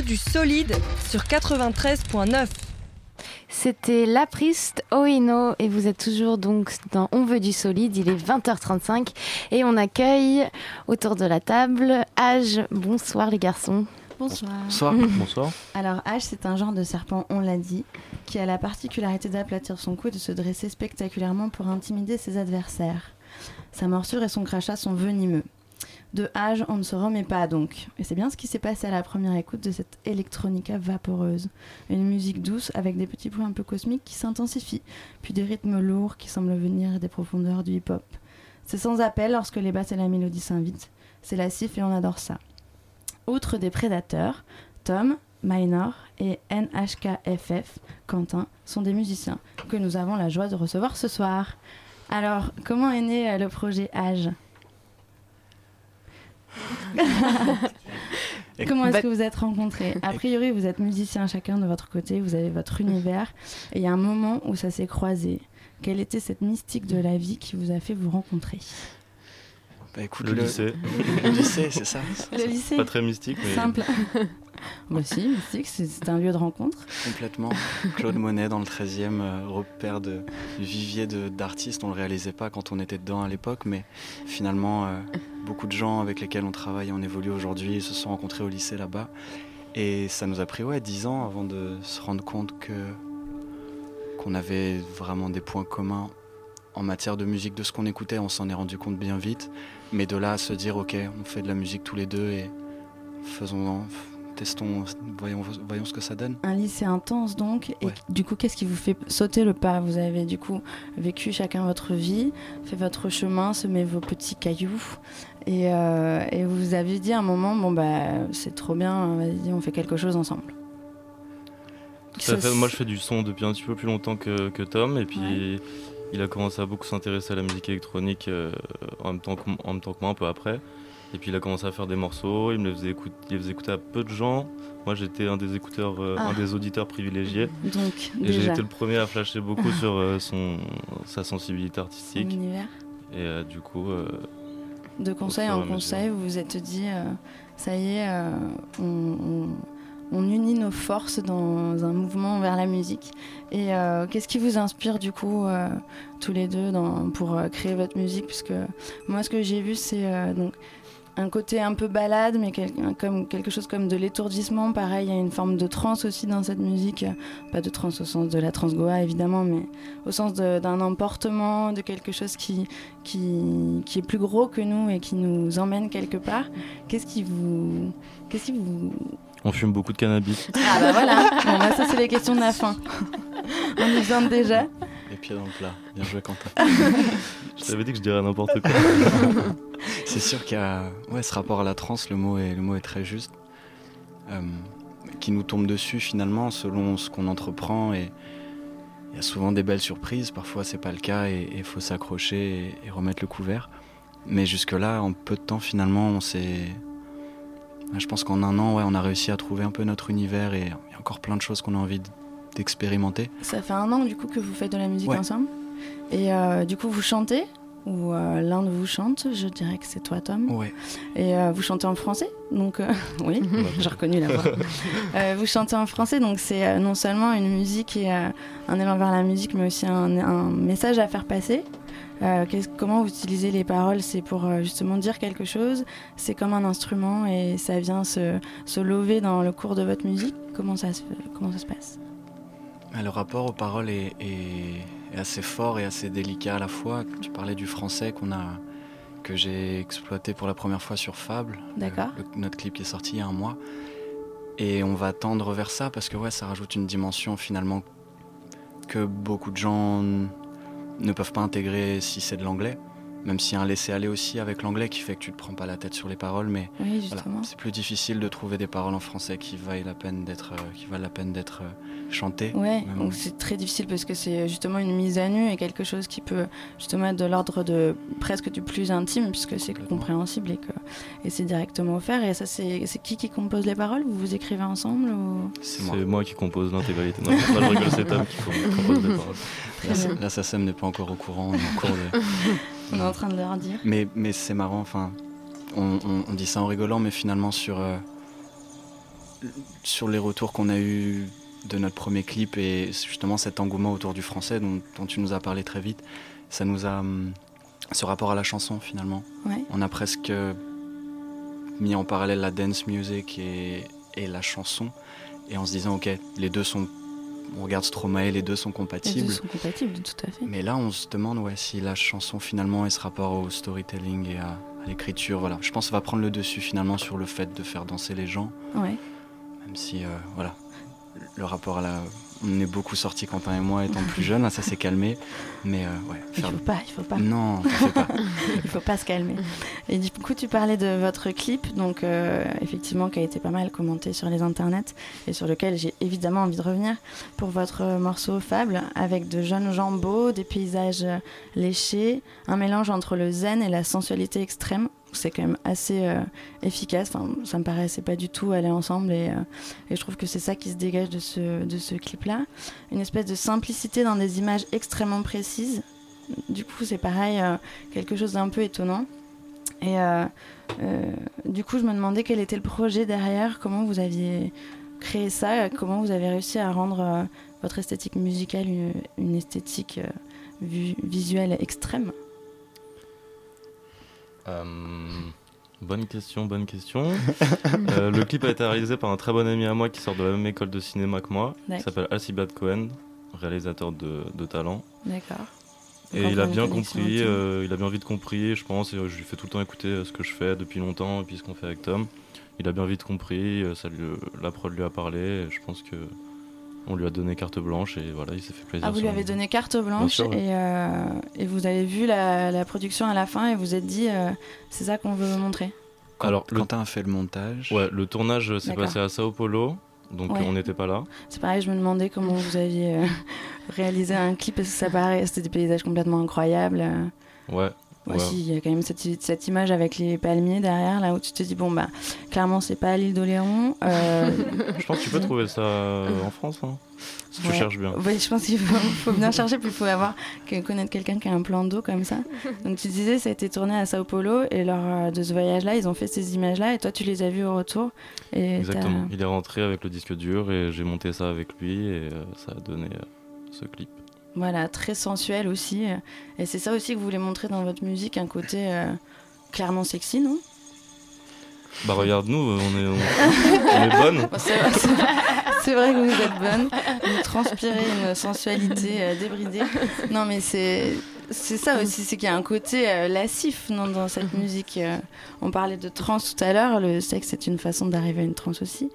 du solide sur 93.9. C'était Lapriste Oino et vous êtes toujours donc dans On veut du solide, il est 20h35 et on accueille autour de la table Age. Bonsoir les garçons. Bonsoir. Bonsoir. Bonsoir. Alors Age c'est un genre de serpent, on l'a dit, qui a la particularité d'aplatir son cou et de se dresser spectaculairement pour intimider ses adversaires. Sa morsure et son crachat sont venimeux. De âge, on ne se remet pas donc. Et c'est bien ce qui s'est passé à la première écoute de cette électronica vaporeuse. Une musique douce avec des petits bruits un peu cosmiques qui s'intensifient, puis des rythmes lourds qui semblent venir des profondeurs du hip-hop. C'est sans appel lorsque les basses et la mélodie s'invitent. C'est lassif et on adore ça. Outre des prédateurs, Tom, Minor et NHKFF, Quentin, sont des musiciens que nous avons la joie de recevoir ce soir. Alors, comment est né euh, le projet Age Comment est-ce que vous êtes rencontrés? A priori, vous êtes musiciens chacun de votre côté, vous avez votre univers, et il y a un moment où ça s'est croisé. Quelle était cette mystique de la vie qui vous a fait vous rencontrer? Bah écoute, le, lycée. le lycée, c'est ça. Le lycée? Pas très mystique, mais. Simple. bah si, mystique, c'est un lieu de rencontre. Complètement. Claude Monet dans le 13e, euh, repère de vivier d'artistes. On le réalisait pas quand on était dedans à l'époque, mais finalement, euh, beaucoup de gens avec lesquels on travaille, on évolue aujourd'hui, se sont rencontrés au lycée là-bas. Et ça nous a pris ouais, 10 ans avant de se rendre compte que qu'on avait vraiment des points communs en matière de musique, de ce qu'on écoutait. On s'en est rendu compte bien vite. Mais de là à se dire, ok, on fait de la musique tous les deux et faisons, testons, voyons, voyons ce que ça donne. Un lycée intense donc. Et du coup, qu'est-ce qui vous fait sauter le pas? Vous avez du coup vécu chacun votre vie, fait votre chemin, semé vos petits cailloux. Et, euh, et vous avez dit à un moment, bon bah c'est trop bien, vas-y, on fait quelque chose ensemble. Fait, moi je fais du son depuis un petit peu plus longtemps que, que Tom et puis ouais. il a commencé à beaucoup s'intéresser à la musique électronique euh, en, même temps que, en même temps que moi un peu après. Et puis il a commencé à faire des morceaux, il me les faisait écouter, il les faisait écouter à peu de gens. Moi j'étais un des écouteurs, euh, Ah. un des auditeurs privilégiés. Donc, et j'ai été le premier à flasher beaucoup sur euh, son, sa sensibilité Son artistique. univers. Et euh, du coup. De conseil en conseil, vous vous êtes dit, ça y est, on, on- on unit nos forces dans un mouvement vers la musique. Et qu'est-ce qui vous inspire du coup, tous les deux, dans- pour créer votre musique? Puisque moi, ce que j'ai vu, c'est donc un côté un peu balade, mais quel- comme quelque chose comme de l'étourdissement. Pareil, il y a une forme de trance aussi dans cette musique. Pas de trance au sens de la trance goa, évidemment, mais au sens d'un emportement, de quelque chose qui, qui, qui est plus gros que nous et qui nous emmène quelque part. Qu'est-ce qui vous... Qu'est-ce qui vous... on fume beaucoup de cannabis. Ah bah voilà, bon, bah, ça c'est les questions de la fin. On y vient déjà. Les pieds dans le plat. Bien joué, Quentin. Je t'avais dit que je dirais n'importe quoi. C'est sûr qu'il y a ouais, ce rapport à la trance, le mot est, le mot est très juste, euh, qui nous tombe dessus finalement selon ce qu'on entreprend. Et il y a souvent des belles surprises, parfois c'est pas le cas et il faut s'accrocher et, et remettre le couvert. Mais jusque-là, en peu de temps finalement, on s'est. Je pense qu'en un an, ouais, on a réussi à trouver un peu notre univers et il y a encore plein de choses qu'on a envie d- d'expérimenter. Ça fait un an du coup que vous faites de la musique Ouais. ensemble. Et euh, du coup vous chantez ou euh, l'un de vous chante, je dirais que c'est toi Tom. Ouais. Et euh, vous chantez en français, donc euh, oui, j'ai reconnu la voix. Euh, vous chantez en français, donc c'est euh, non seulement une musique et euh, un élan vers la musique, mais aussi un, un message à faire passer. Euh, comment vous utilisez les paroles? C'est pour euh, justement dire quelque chose? C'est comme un instrument et ça vient se, se lever dans le cours de votre musique? Comment ça se, comment ça se passe? Le rapport aux paroles est, est- est assez fort et assez délicat à la fois. Tu parlais du français qu'on a, que j'ai exploité pour la première fois sur Fable, D'accord. le- notre clip qui est sorti il y a un mois. Et on va tendre vers ça parce que ouais, ça rajoute une dimension finalement que beaucoup de gens ne peuvent pas intégrer si c'est de l'anglais. Même s'il y a un laisser-aller aussi avec l'anglais qui fait que tu te prends pas la tête sur les paroles, mais Oui, voilà, justement. c'est plus difficile de trouver des paroles en français qui valent la peine d'être, euh, qui valent la peine d'être euh, chantées. Ouais, donc c'est très difficile parce que c'est justement une mise à nu et quelque chose qui peut justement être de l'ordre de presque du plus intime puisque c'est compréhensible et que et c'est directement offert. Et ça, c'est qui qui compose les paroles? Vous vous écrivez ensemble ou... C'est moi qui compose l'intégralité. Non, je rigole, c'est Tom qui com- compose les paroles. Là, là, n'est pas encore au courant. On est en cours de... On est en train de leur dire. Mais, mais c'est marrant, enfin, on, on- on dit ça en rigolant, mais finalement, sur, euh, sur les retours qu'on a eu de notre premier clip et justement cet engouement autour du français dont, tu nous as parlé très vite, ça nous a hum, ce rapport à la chanson finalement. On a presque mis en parallèle la dance music et, et, la chanson et en se disant ok les deux sont on regarde Stromae les deux sont compatibles. Les deux sont compatibles tout à fait. Mais là on se demande ouais si la chanson finalement et ce rapport au storytelling et à, l'écriture voilà je pense que ça va prendre le dessus finalement sur le fait de faire danser les gens. Ouais. Même si euh, voilà le rapport à la. On est beaucoup sortis, Quentin et moi, étant plus jeunes, ça s'est calmé. Mais euh, ouais. Il faut pas, il faut pas. Non, pas. il faut pas se calmer. Et du coup, tu parlais de votre clip, donc euh, effectivement, qui a été pas mal commenté sur les internets et sur lequel j'ai évidemment envie de revenir pour votre morceau Fable, avec de jeunes gens beaux, des paysages léchés, un mélange entre le zen et la sensualité extrême c'est quand même assez euh, efficace. Enfin, ça me paraissait pas du tout aller ensemble et, euh, je trouve que c'est ça qui se dégage de ce, clip-là. Une espèce de simplicité dans des images extrêmement précises. Du coup, c'est pareil, euh, quelque chose d'un peu étonnant. Et du coup, je me demandais quel était le projet derrière, comment vous aviez créé ça, comment vous avez réussi à rendre votre esthétique musicale une esthétique visuelle extrême. Euh, bonne question, bonne question. Euh, le clip a été réalisé par un très bon ami à moi qui sort de la même école de cinéma que moi, qui s'appelle Alcibat Cohen, réalisateur de, de talent. D'accord. Et il a bien compris, euh, il a bien vite compris, je pense, et je lui fais tout le temps écouter ce que je fais depuis longtemps et puis ce qu'on fait avec Tom. Il a bien vite compris, ça lui, la prod lui a parlé, et je pense que on lui a donné carte blanche et voilà, il s'est fait plaisir. Ah, vous lui avez donné carte blanche et, euh, et, vous avez vu la, production à la fin et vous êtes dit euh, c'est ça qu'on veut montrer. Alors, Quentin a fait le montage. Ouais, le tournage s'est passé à Sao Paulo, donc on n'était pas là. C'est pareil, je me demandais comment vous aviez euh, réalisé un clip parce que ça paraît, c'était des paysages complètement incroyables. Ouais, aussi, il y a quand même cette, cette, image avec les palmiers derrière, là où tu te dis, bon, bah, clairement, c'est pas l'île d'Oléron. Euh... je pense que tu peux trouver ça euh, en France, hein, si tu cherches bien. Oui, je pense qu'il faut, faut, bien chercher, puis il faut avoir, connaître quelqu'un qui a un plan d'eau comme ça. Donc, tu disais, ça a été tourné à Sao Paulo, et lors euh, de ce voyage-là, ils ont fait ces images-là, et toi, tu les as vues au retour. Et Exactement. Il est rentré avec le disque dur, et j'ai monté ça avec lui, et ça a donné ce clip. Voilà, très sensuel aussi. Et c'est ça aussi que vous voulez montrer dans votre musique, un côté euh, clairement sexy, non? Bah regarde-nous, on est, on, est bonnes. c'est vrai, que vous êtes bonnes. Vous transpirez une sensualité euh, débridée. Non mais c'est... C'est ça aussi, c'est qu'il y a un côté euh, lassif non, dans cette musique. on parlait de trance tout à l'heure, le sexe est une façon d'arriver à une trance aussi.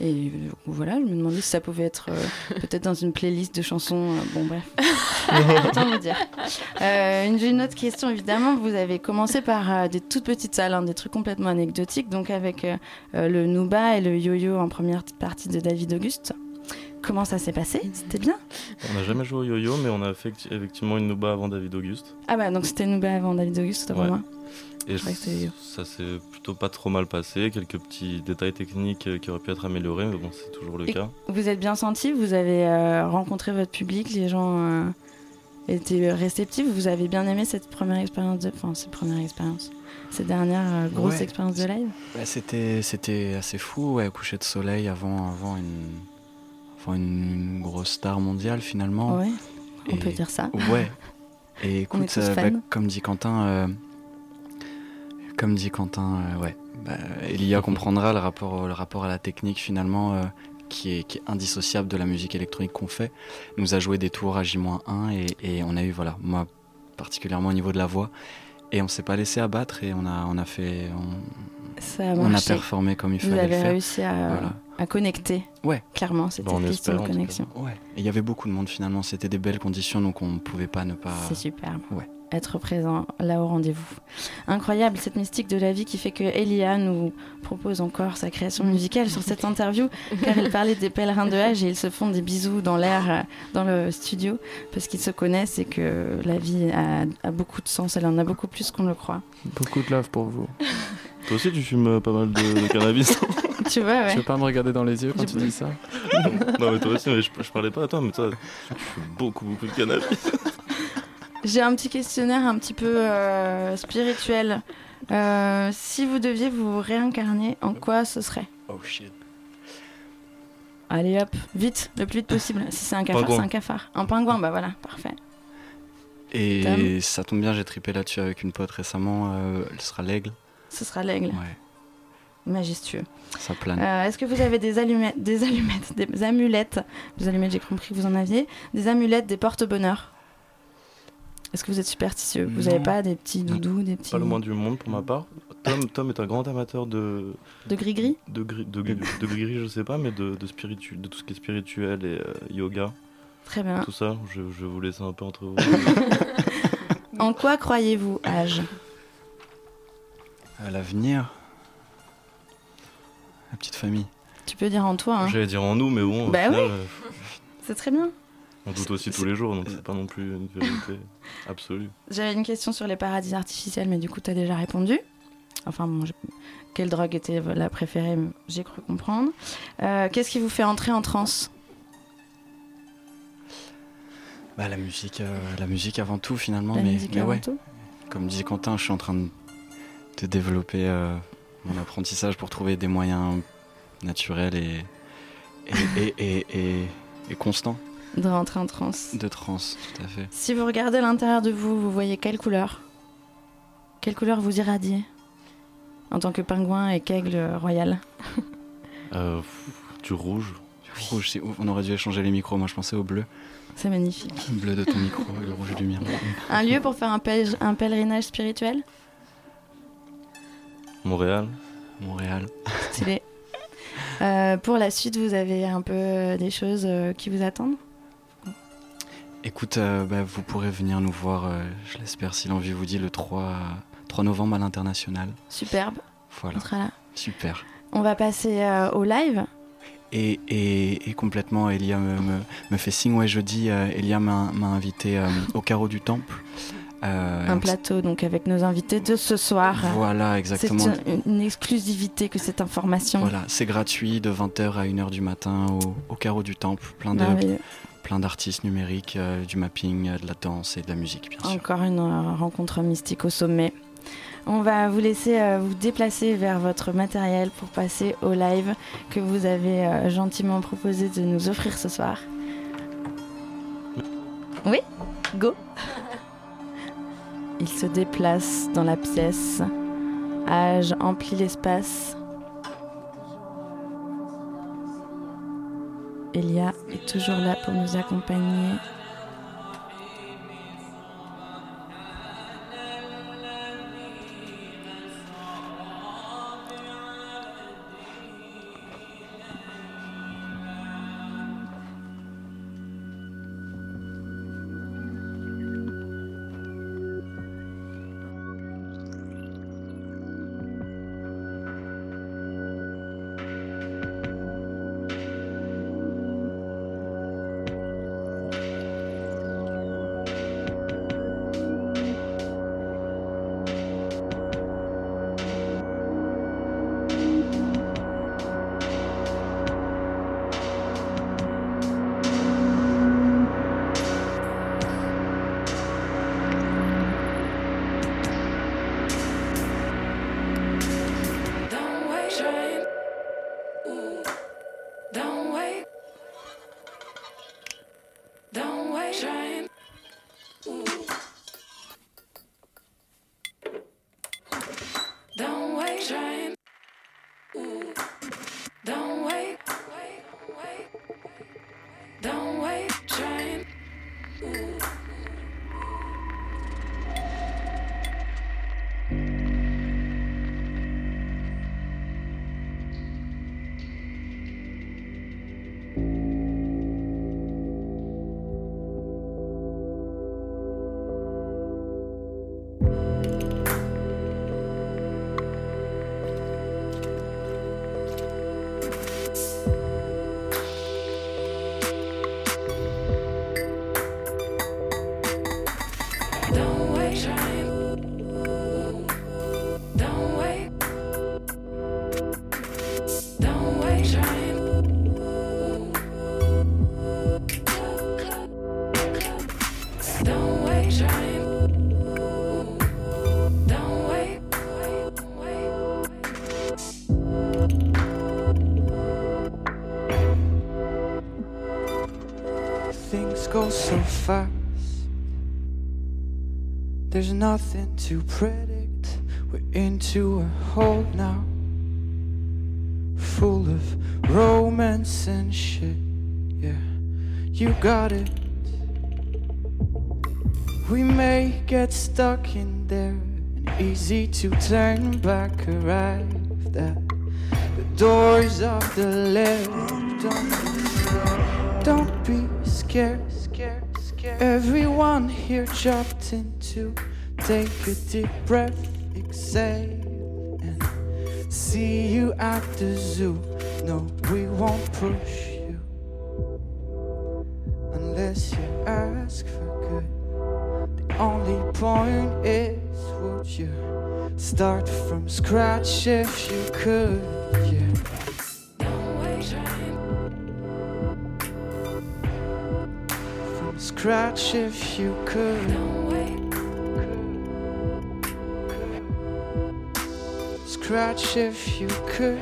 Et euh, voilà, je me demandais si ça pouvait être euh, peut-être dans une playlist de chansons. Euh, bon, bref. Autant vous dire. une, une, autre question, évidemment. Vous avez commencé par des toutes petites salles, hein, des trucs complètement anecdotiques, donc avec le Nuba et le yo-yo en première partie de David Auguste. Comment ça s'est passé? C'était bien? On n'a jamais joué au yo-yo, mais on a fait effectivement une Nuba avant David Auguste. Ah bah donc c'était Nuba avant David Auguste, pour moi. Et ça s'est plutôt pas trop mal passé. Quelques petits détails techniques qui auraient pu être améliorés, mais bon, c'est toujours le cas. Vous êtes bien senti? Vous avez euh, rencontré votre public Les gens euh, étaient réceptifs? Vous avez bien aimé cette première expérience de... Enfin, cette première expérience Cette dernière euh, grosse expérience de live? C'était C'était assez fou, ouais, coucher de soleil avant, avant, une, avant une, grosse star mondiale finalement. Ouais, on peut dire ça. Ouais. Et écoute, bah, comme dit Quentin comme dit Quentin, euh, ouais. Bah, Elia comprendra le rapport, le rapport à la technique finalement euh, qui, est, qui, est, indissociable de la musique électronique qu'on fait. nous a joué des tours à J-1 et, et, on a eu, voilà, moi particulièrement au niveau de la voix, et on s'est pas laissé abattre et on a, on a fait. On, a, on a performé comme il fallait Vous avez réussi à, à, connecter. Ouais. Clairement, c'était une de connexion. Ouais. Et il y avait beaucoup de monde finalement, c'était des belles conditions donc on ne pouvait pas ne pas. C'est superbe. Ouais être présent là au rendez-vous. Incroyable cette mystique de la vie qui fait que Elia nous propose encore sa création musicale sur cette interview car il parlait des pèlerins de âge et ils se font des bisous dans l'air euh, dans le studio parce qu'ils se connaissent et que la vie a, beaucoup de sens, elle en a beaucoup plus qu'on le croit. Beaucoup de love pour vous. Toi aussi tu fumes pas mal de, cannabis Tu vois, ouais. Tu veux pas me regarder dans les yeux quand tu dis ça? Non mais toi aussi, mais je, je parlais pas à toi, mais toi tu fumes beaucoup beaucoup de cannabis. J'ai un petit questionnaire un petit peu euh, spirituel. Euh, si vous deviez vous réincarner, en quoi ce serait? Oh shit. Allez hop, vite, le plus vite possible. Si c'est un cafard, c'est un cafard. Un pingouin, bah voilà, parfait. Et Tom? ça tombe bien, j'ai tripé là-dessus avec une pote récemment. euh, elle sera l'aigle. Ce sera l'aigle. Ouais, Majestueux. ça plane. Euh, Est-ce que vous avez des allumettes, des allumettes, des amulettes? Des allumettes, j'ai compris que vous en aviez. Des amulettes, des porte-bonheur. Est-ce que vous êtes superstitieux? Vous n'avez pas des petits doudous, des petits Pas le moins du monde pour ma part. Tom, Tom est un grand amateur de. de gris-gris? De gris, de, gris- de gris, je sais pas, mais de, de, spiritu, de tout ce qui est spirituel et euh, yoga. Très bien. Tout ça, je, je vais vous laisser un peu entre vous. En quoi croyez-vous, âge À l'avenir, la petite famille. Tu peux dire en toi. Hein. J'allais dire en nous, mais bon, Bah final, oui. euh, C'est très bien. on doute aussi tous les jours, donc c'est pas non plus une vérité absolue. J'avais une question sur les paradis artificiels, mais du coup, tu as déjà répondu. Enfin, bon, je- quelle drogue était la préférée J'ai cru comprendre. Euh, Qu'est-ce qui vous fait entrer en transe? Bah, la musique, euh, la musique avant tout finalement. La mais, musique mais avant ouais. tout Comme disait Quentin, je suis en train de, de développer euh, mon apprentissage pour trouver des moyens naturels et, et, et, et, et- et constants De rentrer en transe. de trance, tout à fait. Si vous regardez l'intérieur de vous, vous voyez quelle couleur? Quelle couleur vous irradiez? En tant que pingouin et qu'aigle royal Euh, du rouge. Rouge, c'est ouf. On aurait dû échanger les micros. Moi, je pensais au bleu. C'est magnifique. Le bleu de ton micro et le rouge du mien. Un lieu pour faire un, un pèlerinage spirituel? Montréal. Montréal. Stylé. Euh, pour la suite, vous avez un peu des choses euh, qui vous attendent? Écoute, euh, bah, vous pourrez venir nous voir, euh, je l'espère, si l'envie vous dit, le 3, 3 novembre à l'international. Superbe. Voilà. On sera là. Super. On va passer euh, au live. Et, et, et complètement, Elia me, me, me fait signe, ouais, jeudi, Elia m'a invité au carreau du temple. Euh, un plateau donc avec nos invités de ce soir. Voilà, exactement. C'est une, une exclusivité que cette information. Voilà, c'est gratuit de 20h à 1h du matin au, au carreau du temple. Plein de. Plein d'artistes numériques, euh, du mapping, euh, de la danse et de la musique, bien sûr. Encore une euh, rencontre mystique au sommet. On va vous laisser vous déplacer vers votre matériel pour passer au live que vous avez gentiment proposé de nous offrir ce soir. Oui Go Il se déplace dans la pièce. Âge emplit l'espace. Elia est toujours là pour nous accompagner. There's nothing to predict. We're into a hole now, full of romance and shit. Yeah, you got it. We may get stuck in there, and easy to turn back. Arrived at the doors of the left. Don't, don't be scared. Everyone here jumped into take a deep breath, exhale, and see you at the zoo. No, we won't push you unless you ask for good. The only point is, would you start from scratch if you could? Yeah. From scratch if you could. Scratch if you could.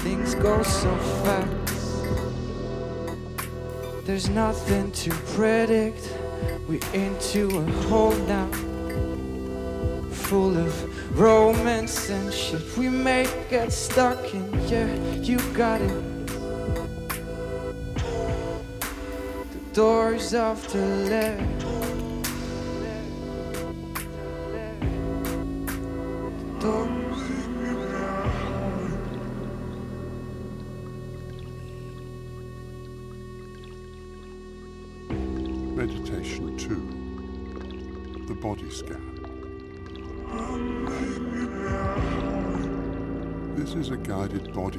Things go so fast. There's nothing to predict. We're into a hole now, full of romance and shit. We may get stuck in, yeah, you got it. The doors of the left.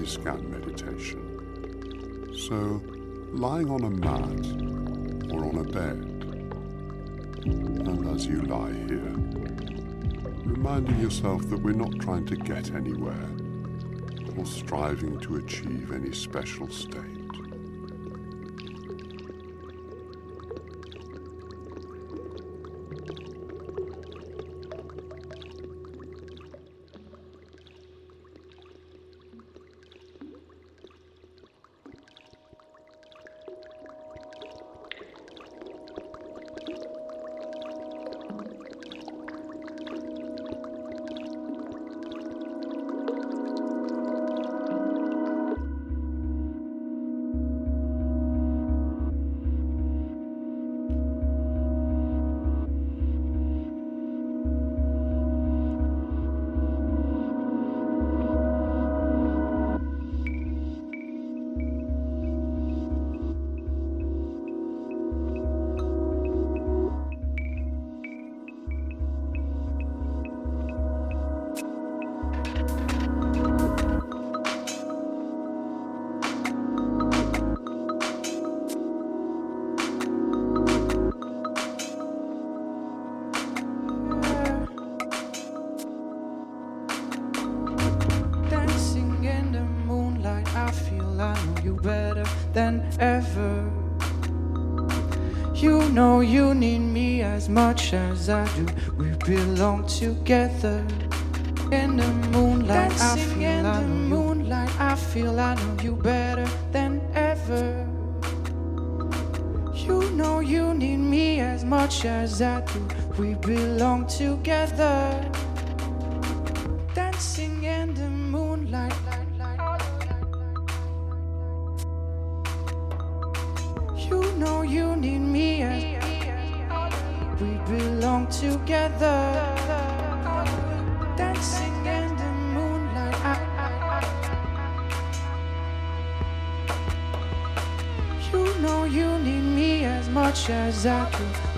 Scan meditation. So, lying on a mat or on a bed, and as you lie here, reminding yourself that we're not trying to get anywhere or striving to achieve any special state. As I do. We belong together. In the moonlight, I feel I know you. moonlight, I feel I know you better than ever. You know you need me as much as I do. We belong together.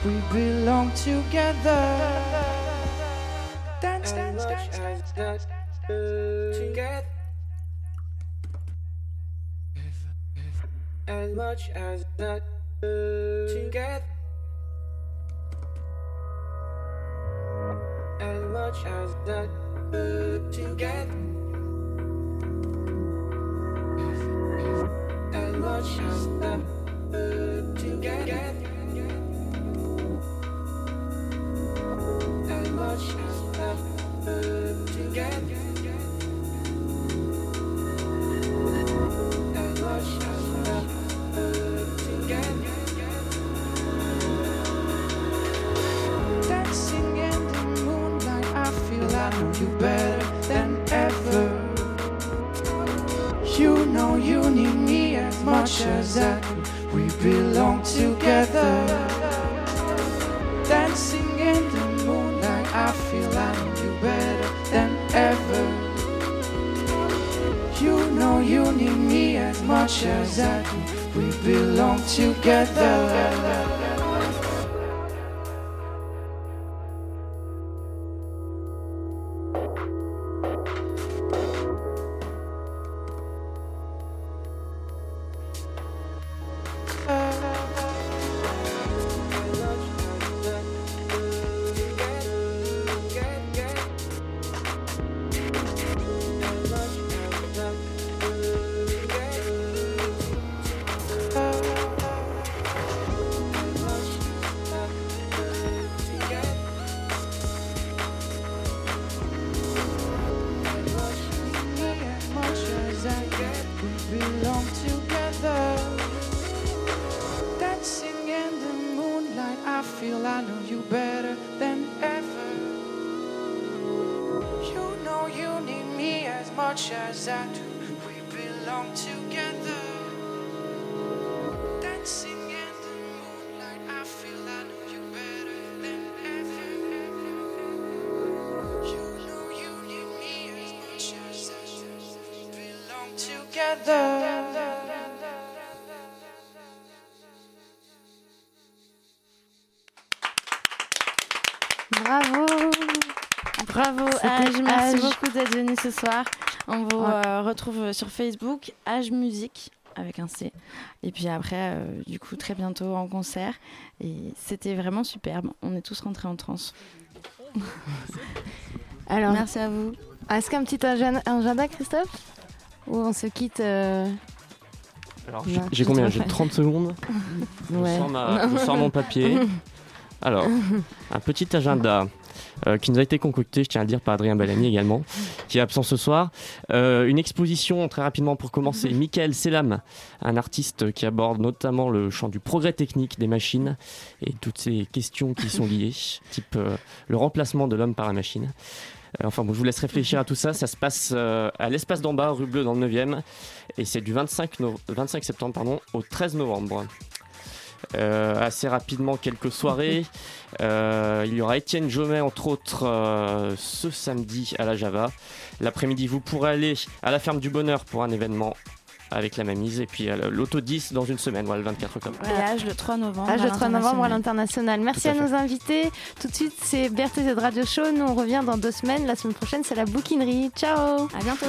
We belong together. Dance, dance, dance, dance. Together. As much as that together. As much as that together. As much as that together. Much as I do. We belong together. Dancing in the moonlight, I feel I know you better than ever. You know you need me as much as I do. We belong together. Bravo merci beaucoup d'être venu ce soir. On vous Ouais. euh, retrouve sur Facebook, Age Musique avec un C. Et puis après, euh, du coup, très bientôt en concert. Et c'était vraiment superbe. On est tous rentrés en transe. Alors, Merci à vous. Est-ce qu'un petit agenda, Christophe Ou on se quitte euh, Alors, j'ai- combien? J'ai refais. 30 secondes. Ouais. Je, sors ma- je sors mon papier. Alors, un petit agenda euh, qui nous a été concocté, je tiens à le dire, par Adrien Bellamy également, qui est absent ce soir. Euh, une exposition, très rapidement pour commencer, Michael Selam, un artiste qui aborde notamment le champ du progrès technique des machines et toutes ces questions qui y sont liées, type euh, le remplacement de l'homme par la machine. Enfin bon, je vous laisse réfléchir à tout ça. Ça se passe euh, à l'espace d'en bas, rue Bleue, dans le 9e. Et c'est du 25, no- 25 septembre pardon, au 13 novembre. Euh, assez rapidement, quelques soirées. Euh, il y aura Étienne Jomet, entre autres, euh, ce samedi à la Java. L'après-midi, vous pourrez aller à la Ferme du Bonheur pour un événement avec la Mamise. Et puis l'Auto 10 dans une semaine, voilà, le 24 octobre. Et Age le 3 novembre. Âge à le 3 novembre à l'international. Merci à à, nos invités. Tout de suite, c'est Berthe Z Radio Show. Nous, on revient dans deux semaines. La semaine prochaine, c'est la bouquinerie. Ciao À bientôt